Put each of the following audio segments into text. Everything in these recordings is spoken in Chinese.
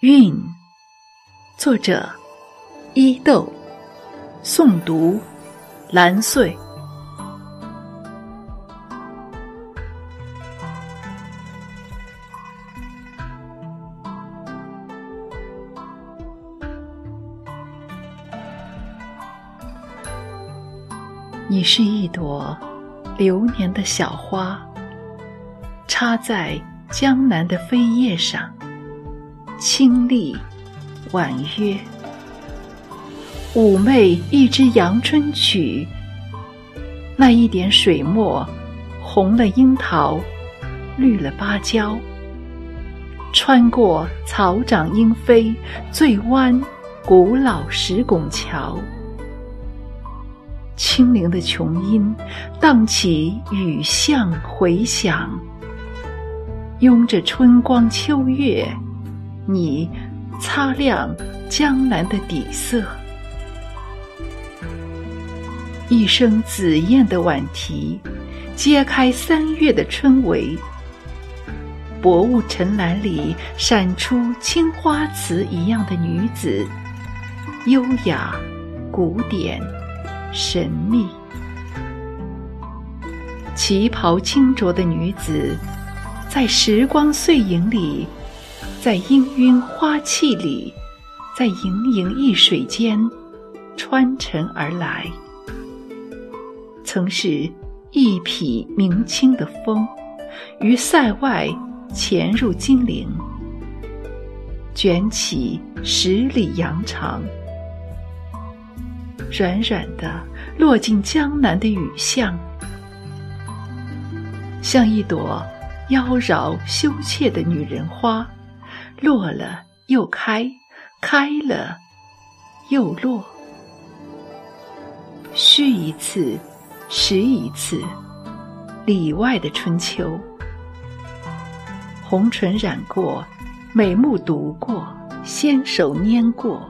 韵，作者伊豆，诵读蓝穗。你是一朵流年的小花，插在江南的飞叶上，清丽婉约，妩媚一支阳春曲。那一点水墨，红了樱桃，绿了芭蕉，穿过草长莺飞，醉弯古老石拱桥。清灵的琼音，荡起雨巷回响。拥着春光秋月，你擦亮江南的底色。一声紫燕的婉啼，揭开三月的春闱。薄雾沉蓝里闪出青花瓷一样的女子，优雅，古典。神秘，旗袍轻着的女子，在时光碎影里，在氤氲花气里，在盈盈一水间穿尘而来。曾是一匹明清的风，于塞外潜入金陵，卷起十里扬长。软软的落进江南的雨巷，像一朵妖娆羞怯的女人花，落了又开，开了又落。须一次，时一次，里外的春秋。红唇染过，美目读过，纤手拈过。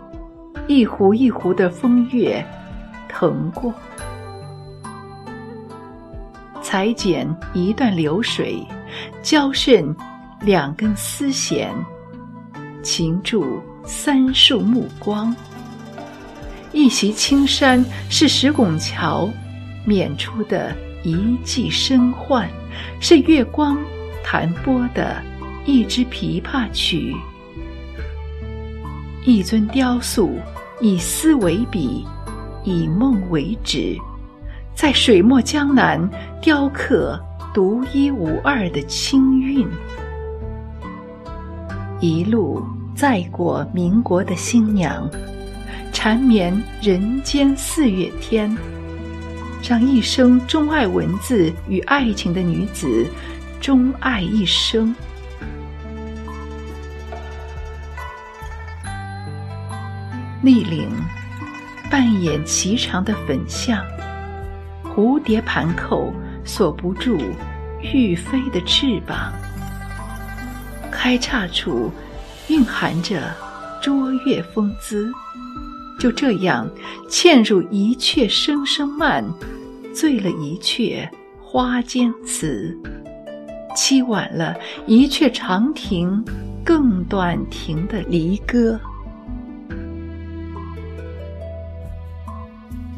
一壶一壶的风月，腾过；裁剪一段流水，交顺两根丝弦，擎住三束目光。一袭青衫是石拱桥免出的一记深幻，是月光弹拨的一支琵琶曲。一尊雕塑。以丝为笔，以梦为纸，在水墨江南雕刻独一无二的清韵。一路载过民国的新娘，缠绵人间四月天，让一生钟爱文字与爱情的女子钟爱一生。立领，扮演颀长的粉象，蝴蝶盘扣锁不住欲飞的翅膀。开叉处蕴含着卓越风姿，就这样嵌入一阙声声慢，醉了一阙花间词，凄婉了一阙长亭更短亭的离歌。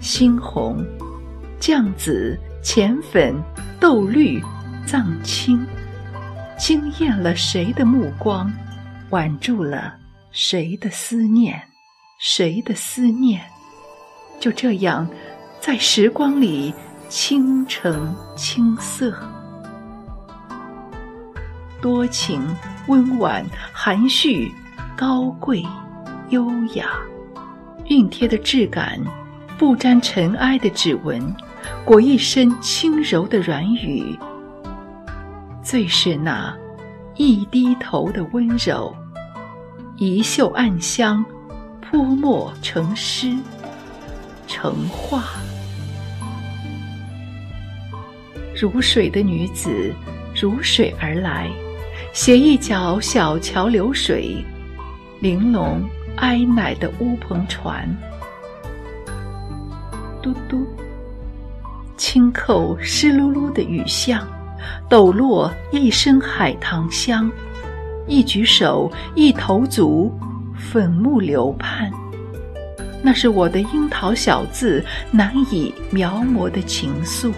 猩红、绛紫、浅粉、豆绿、藏青，惊艳了谁的目光？挽住了谁的思念？谁的思念？就这样，在时光里倾城青色，多情、温婉、含蓄、高贵、优雅，熨贴的质感。不沾尘埃的指纹，裹一身轻柔的软语。最是那一低头的温柔，一袖暗香，泼墨成诗，成画。如水的女子，如水而来，携一脚小桥流水，玲珑哀乃的乌篷船。嘟嘟，轻扣湿漉漉的雨巷，抖落一身海棠香。一举手，一投足，粉墨流盼。那是我的樱桃小字难以描摹的情愫。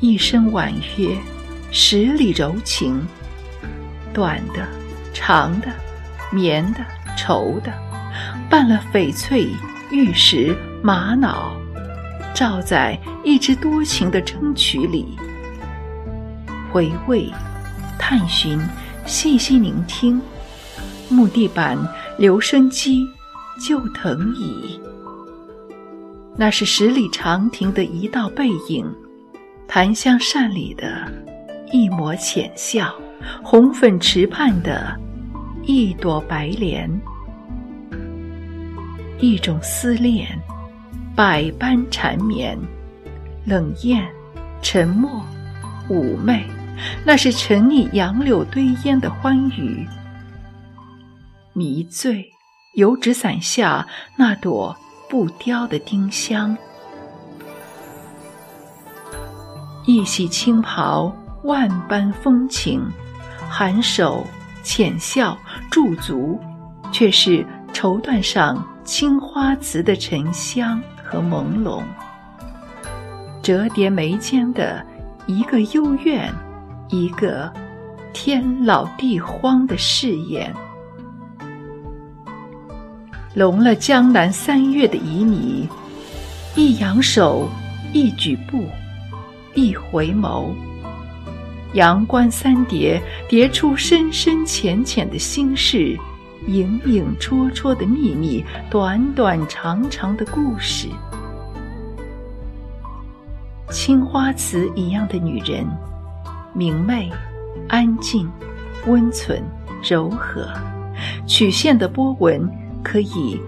一声婉约，十里柔情，短的、长的、绵的、稠的，伴了翡翠、玉石、玛瑙，照在一支多情的筝曲里，回味、探寻、细细聆听，木地板、留声机、旧藤椅，那是十里长亭的一道背影。檀香扇里的一抹浅笑，红粉池畔的一朵白莲，一种思恋，百般缠绵，冷艳，沉默，妩媚，那是沉溺杨柳堆烟的欢愉，迷醉，油纸伞下那朵不凋的丁香。一袭青袍，万般风情，含首浅笑驻足，却是绸缎上青花瓷的沉香和朦胧。折叠眉间的一个幽怨，一个天老地荒的誓言，笼了江南三月的旖旎。一扬手，一举步。一回眸，阳关三叠，叠出深深浅浅的心事，影影绰绰的秘密，短短长长的故事。青花瓷一样的女人，明媚、安静、温存、柔和，曲线的波纹可以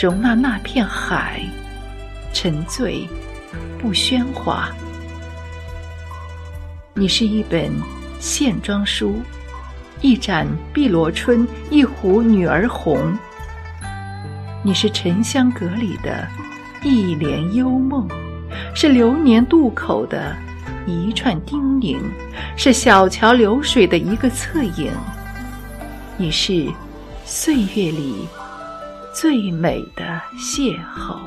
容纳那片海，沉醉，不喧哗。你是一本线装书，一盏碧螺春，一壶女儿红。你是沉香阁里的一帘幽梦，是流年渡口的一串叮咛，是小桥流水的一个侧影。你是岁月里最美的邂逅。